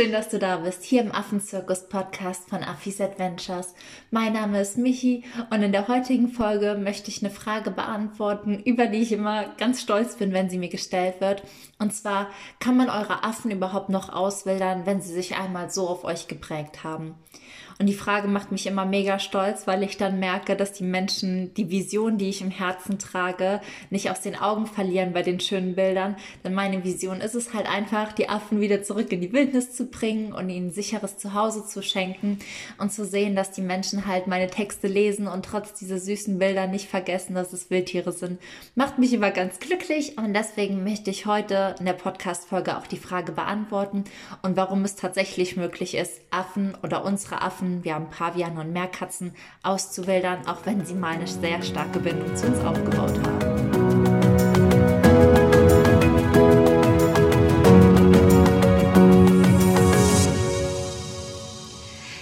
Schön, dass du da bist, hier im Affenzirkus-Podcast von Affis Adventures. Mein Name ist Michi und in der heutigen Folge möchte ich eine Frage beantworten, über die ich immer ganz stolz bin, wenn sie mir gestellt wird. Und zwar, kann man eure Affen überhaupt noch auswildern, wenn sie sich einmal so auf euch geprägt haben? Und die Frage macht mich immer mega stolz, weil ich dann merke, dass die Menschen die Vision, die ich im Herzen trage, nicht aus den Augen verlieren bei den schönen Bildern. Denn meine Vision ist es halt einfach, die Affen wieder zurück in die Wildnis zu bringen und ihnen ein sicheres Zuhause zu schenken und zu sehen, dass die Menschen halt meine Texte lesen und trotz dieser süßen Bilder nicht vergessen, dass es Wildtiere sind. Macht mich immer ganz glücklich und deswegen möchte ich heute in der Podcast-Folge auch die Frage beantworten und warum es tatsächlich möglich ist, Affen oder unsere Affen wir haben Pavian und Meerkatzen auszuwildern, auch wenn sie mal eine sehr starke Bindung zu uns aufgebaut haben.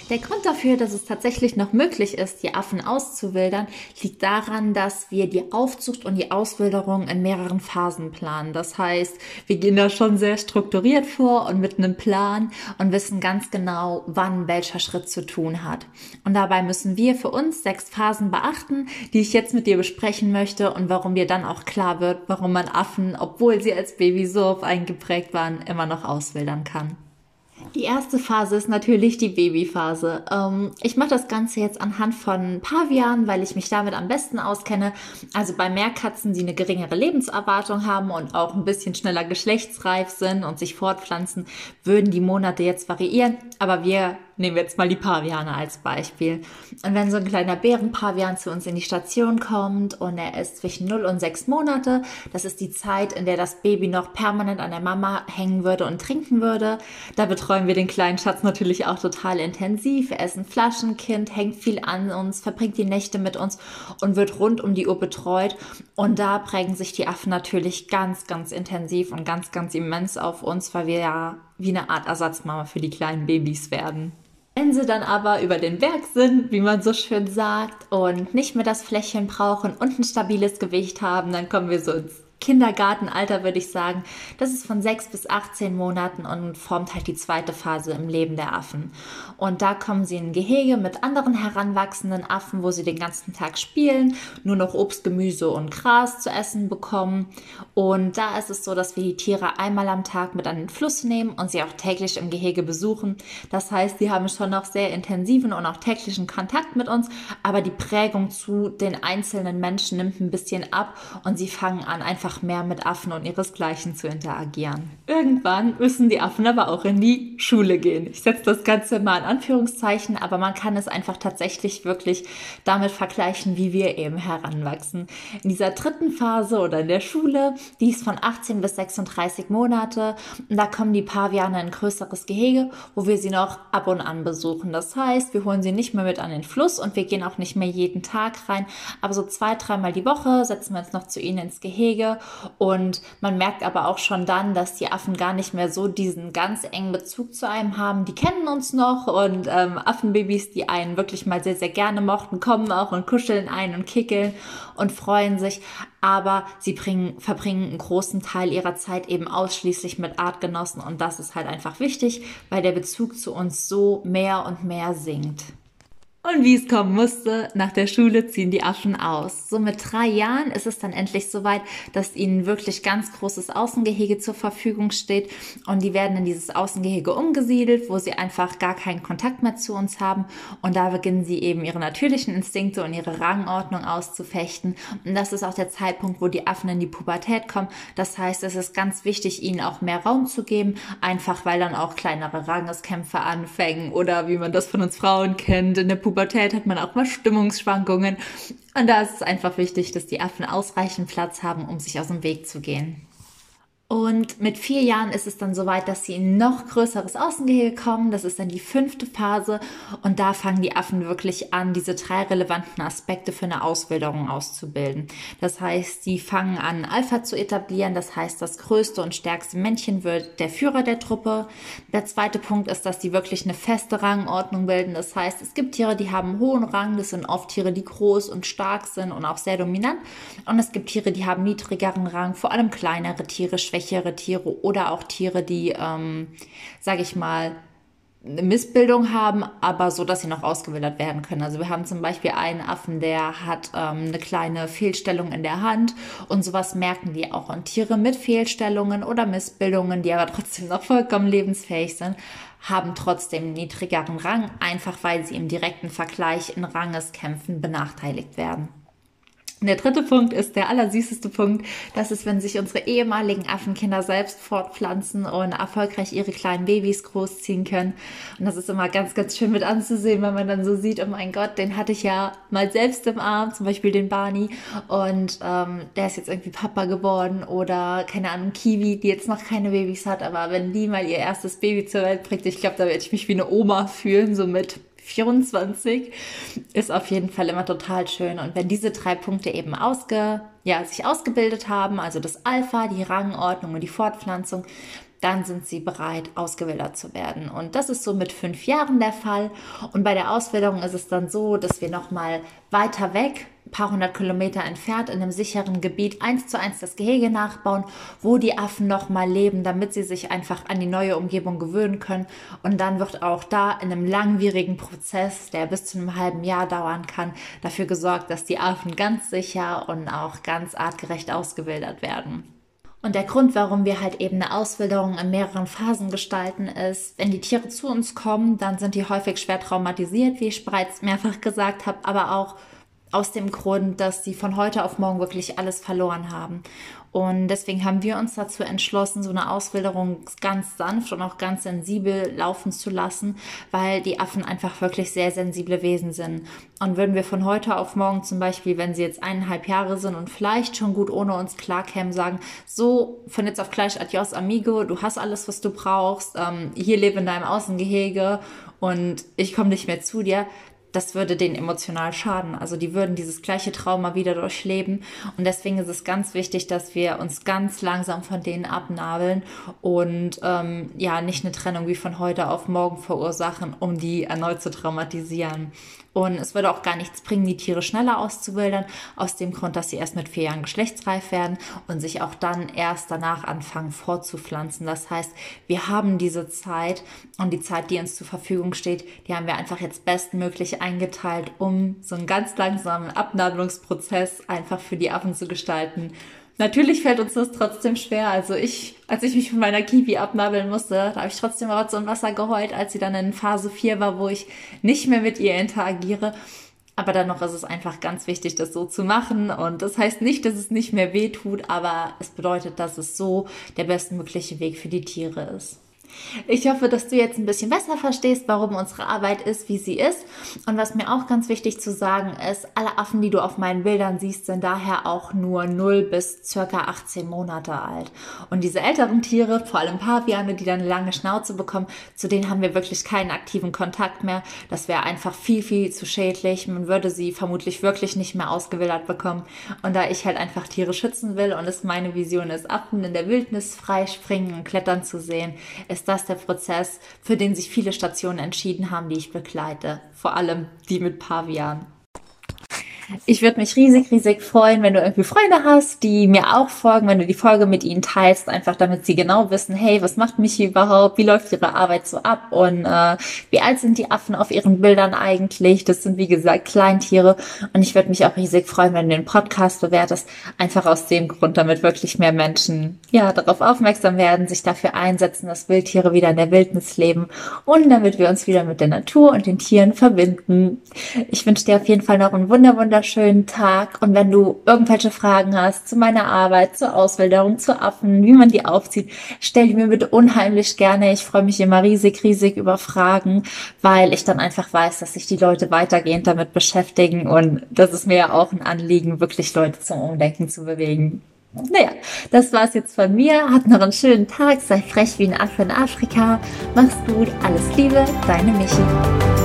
Der Grund dafür, dass es tatsächlich noch möglich ist, die Affen auszuwildern, liegt daran, dass wir die Aufzucht und die Auswilderung in mehreren Phasen planen. Das heißt, wir gehen da schon sehr strukturiert vor und mit einem Plan und wissen ganz genau, wann welcher Schritt zu tun hat. Und dabei müssen wir für uns sechs Phasen beachten, die ich jetzt mit dir besprechen möchte und warum dir dann auch klar wird, warum man Affen, obwohl sie als Baby so auf einen geprägt waren, immer noch auswildern kann. Die erste Phase ist natürlich die Babyphase. Ähm, ich mache das Ganze jetzt anhand von Pavianen, weil ich mich damit am besten auskenne. Also bei Meerkatzen, die eine geringere Lebenserwartung haben und auch ein bisschen schneller geschlechtsreif sind und sich fortpflanzen, würden die Monate jetzt variieren. Aber wir Nehmen wir jetzt mal die Paviane als Beispiel. Und wenn so ein kleiner Bärenpavian zu uns in die Station kommt und er ist zwischen 0 und 6 Monate, das ist die Zeit, in der das Baby noch permanent an der Mama hängen würde und trinken würde. Da betreuen wir den kleinen Schatz natürlich auch total intensiv. Er ist ein Flaschenkind, hängt viel an uns, verbringt die Nächte mit uns und wird rund um die Uhr betreut. Und da prägen sich die Affen natürlich ganz, ganz intensiv und ganz, ganz immens auf uns, weil wir ja wie eine Art Ersatzmama für die kleinen Babys werden. Wenn sie dann aber über den Berg sind, wie man so schön sagt, und nicht mehr das Fläschchen brauchen und ein stabiles Gewicht haben, dann kommen wir so ins Kindergartenalter würde ich sagen. Das ist von 6 bis 18 Monaten und formt halt die zweite Phase im Leben der Affen. Und da kommen sie in Gehege mit anderen heranwachsenden Affen, wo sie den ganzen Tag spielen, nur noch Obst, Gemüse und Gras zu essen bekommen. Und da ist es so, dass wir die Tiere einmal am Tag mit an den Fluss nehmen und sie auch täglich im Gehege besuchen. Das heißt, sie haben schon noch sehr intensiven und auch täglichen Kontakt mit uns, aber die Prägung zu den einzelnen Menschen nimmt ein bisschen ab und sie fangen an, einfach einfach mehr mit Affen und ihresgleichen zu interagieren. Irgendwann müssen die Affen aber auch in die Schule gehen. Ich setze das Ganze mal in Anführungszeichen, aber man kann es einfach tatsächlich wirklich damit vergleichen, wie wir eben heranwachsen. In dieser dritten Phase oder in der Schule, die ist von 18 bis 36 Monate, und da kommen die Paviane in ein größeres Gehege, wo wir sie noch ab und an besuchen. Das heißt, wir holen sie nicht mehr mit an den Fluss und wir gehen auch nicht mehr jeden Tag rein, aber so zwei, dreimal die Woche setzen wir uns noch zu ihnen ins Gehege und man merkt aber auch schon dann, dass die Affen gar nicht mehr so diesen ganz engen Bezug zu einem haben. Die kennen uns noch und ähm, Affenbabys, die einen wirklich mal sehr, sehr gerne mochten, kommen auch und kuscheln ein und kickeln und freuen sich. Aber sie bringen, verbringen einen großen Teil ihrer Zeit eben ausschließlich mit Artgenossen und das ist halt einfach wichtig, weil der Bezug zu uns so mehr und mehr sinkt. Und wie es kommen musste, nach der Schule ziehen die Affen aus. So mit drei Jahren ist es dann endlich soweit, dass ihnen wirklich ganz großes Außengehege zur Verfügung steht. Und die werden in dieses Außengehege umgesiedelt, wo sie einfach gar keinen Kontakt mehr zu uns haben. Und da beginnen sie eben ihre natürlichen Instinkte und ihre Rangordnung auszufechten. Und das ist auch der Zeitpunkt, wo die Affen in die Pubertät kommen. Das heißt, es ist ganz wichtig, ihnen auch mehr Raum zu geben, einfach weil dann auch kleinere Rangeskämpfe anfangen oder wie man das von uns Frauen kennt, in der Pubertät Pubertät hat man auch mal Stimmungsschwankungen. Und da ist es einfach wichtig, dass die Affen ausreichend Platz haben, um sich aus dem Weg zu gehen. Und mit vier Jahren ist es dann soweit, dass sie in noch größeres Außengehege kommen. Das ist dann die fünfte Phase. Und da fangen die Affen wirklich an, diese drei relevanten Aspekte für eine Auswilderung auszubilden. Das heißt, sie fangen an, Alpha zu etablieren. Das heißt, das größte und stärkste Männchen wird der Führer der Truppe. Der zweite Punkt ist, dass die wirklich eine feste Rangordnung bilden. Das heißt, es gibt Tiere, die haben hohen Rang. Das sind oft Tiere, die groß und stark sind und auch sehr dominant. Und es gibt Tiere, die haben niedrigeren Rang, vor allem kleinere Tiere, schwächere Tiere oder auch Tiere, die, ähm, sage ich mal, eine Missbildung haben, aber so, dass sie noch ausgewildert werden können. Also wir haben zum Beispiel einen Affen, der hat ähm, eine kleine Fehlstellung in der Hand und sowas merken die auch. Und Tiere mit Fehlstellungen oder Missbildungen, die aber trotzdem noch vollkommen lebensfähig sind, haben trotzdem niedrigeren Rang, einfach weil sie im direkten Vergleich in Rangeskämpfen benachteiligt werden. Der dritte Punkt ist der allersüßeste Punkt. Das ist, wenn sich unsere ehemaligen Affenkinder selbst fortpflanzen und erfolgreich ihre kleinen Babys großziehen können. Und das ist immer ganz, ganz schön mit anzusehen, wenn man dann so sieht, oh mein Gott, den hatte ich ja mal selbst im Arm, zum Beispiel den Barney. Und ähm, der ist jetzt irgendwie Papa geworden oder keine Ahnung, Kiwi, die jetzt noch keine Babys hat. Aber wenn die mal ihr erstes Baby zur Welt bringt, ich glaube, da werde ich mich wie eine Oma fühlen, so mit 24 ist auf jeden Fall immer total schön. Und wenn diese drei Punkte eben ausge, ja, sich ausgebildet haben, also das Alpha, die Rangordnung und die Fortpflanzung, dann sind sie bereit, ausgewildert zu werden. Und das ist so mit fünf Jahren der Fall. Und bei der Auswilderung ist es dann so, dass wir nochmal weiter weg paar hundert Kilometer entfernt in einem sicheren Gebiet eins zu eins das Gehege nachbauen, wo die Affen noch mal leben, damit sie sich einfach an die neue Umgebung gewöhnen können. Und dann wird auch da in einem langwierigen Prozess, der bis zu einem halben Jahr dauern kann, dafür gesorgt, dass die Affen ganz sicher und auch ganz artgerecht ausgewildert werden. Und der Grund, warum wir halt eben eine Auswilderung in mehreren Phasen gestalten, ist, wenn die Tiere zu uns kommen, dann sind die häufig schwer traumatisiert, wie ich bereits mehrfach gesagt habe, aber auch aus dem Grund, dass sie von heute auf morgen wirklich alles verloren haben. Und deswegen haben wir uns dazu entschlossen, so eine Auswilderung ganz sanft und auch ganz sensibel laufen zu lassen, weil die Affen einfach wirklich sehr sensible Wesen sind. Und würden wir von heute auf morgen zum Beispiel, wenn sie jetzt eineinhalb Jahre sind und vielleicht schon gut ohne uns klarkämen, sagen, so von jetzt auf gleich adios amigo, du hast alles, was du brauchst, ähm, hier lebe in deinem Außengehege und ich komme nicht mehr zu dir, das würde denen emotional schaden. Also die würden dieses gleiche Trauma wieder durchleben. Und deswegen ist es ganz wichtig, dass wir uns ganz langsam von denen abnabeln und ähm, ja, nicht eine Trennung wie von heute auf morgen verursachen, um die erneut zu traumatisieren. Und es würde auch gar nichts bringen, die Tiere schneller auszuwildern, aus dem Grund, dass sie erst mit vier Jahren geschlechtsreif werden und sich auch dann erst danach anfangen fortzupflanzen. Das heißt, wir haben diese Zeit und die Zeit, die uns zur Verfügung steht, die haben wir einfach jetzt bestmöglich eingeteilt, um so einen ganz langsamen Abnabelungsprozess einfach für die Affen zu gestalten Natürlich fällt uns das trotzdem schwer. Also ich, als ich mich von meiner Kiwi abnabeln musste, da habe ich trotzdem Rotz und Wasser geheult, als sie dann in Phase 4 war, wo ich nicht mehr mit ihr interagiere. Aber dennoch ist es einfach ganz wichtig, das so zu machen. Und das heißt nicht, dass es nicht mehr weh tut, aber es bedeutet, dass es so der bestmögliche Weg für die Tiere ist. Ich hoffe, dass du jetzt ein bisschen besser verstehst, warum unsere Arbeit ist, wie sie ist. Und was mir auch ganz wichtig zu sagen ist, alle Affen, die du auf meinen Bildern siehst, sind daher auch nur 0 bis circa 18 Monate alt. Und diese älteren Tiere, vor allem Paviane, die dann eine lange Schnauze bekommen, zu denen haben wir wirklich keinen aktiven Kontakt mehr. Das wäre einfach viel, viel zu schädlich. Man würde sie vermutlich wirklich nicht mehr ausgewildert bekommen. Und da ich halt einfach Tiere schützen will und es meine Vision ist, Affen in der Wildnis freispringen und klettern zu sehen, ist das der Prozess, für den sich viele Stationen entschieden haben, die ich begleite. Vor allem die mit Pavian. Ich würde mich riesig, riesig freuen, wenn du irgendwie Freunde hast, die mir auch folgen, wenn du die Folge mit ihnen teilst, einfach damit sie genau wissen, hey, was macht mich überhaupt, wie läuft ihre Arbeit so ab? Und äh, wie alt sind die Affen auf ihren Bildern eigentlich? Das sind wie gesagt Kleintiere. Und ich würde mich auch riesig freuen, wenn du den Podcast bewertest, einfach aus dem Grund, damit wirklich mehr Menschen ja darauf aufmerksam werden, sich dafür einsetzen, dass Wildtiere wieder in der Wildnis leben. Und damit wir uns wieder mit der Natur und den Tieren verbinden. Ich wünsche dir auf jeden Fall noch einen wunder wunder wunderschönen Tag. Und wenn du irgendwelche Fragen hast zu meiner Arbeit, zur Auswilderung, zu Affen, wie man die aufzieht, stell die mir bitte unheimlich gerne. Ich freue mich immer riesig, riesig über Fragen, weil ich dann einfach weiß, dass sich die Leute weitergehend damit beschäftigen. Und das ist mir ja auch ein Anliegen, wirklich Leute zum Umdenken zu bewegen. Naja, das war's jetzt von mir. Habt noch einen schönen Tag. Sei frech wie ein Affe in Afrika. Mach's gut. Alles Liebe. Deine Michi.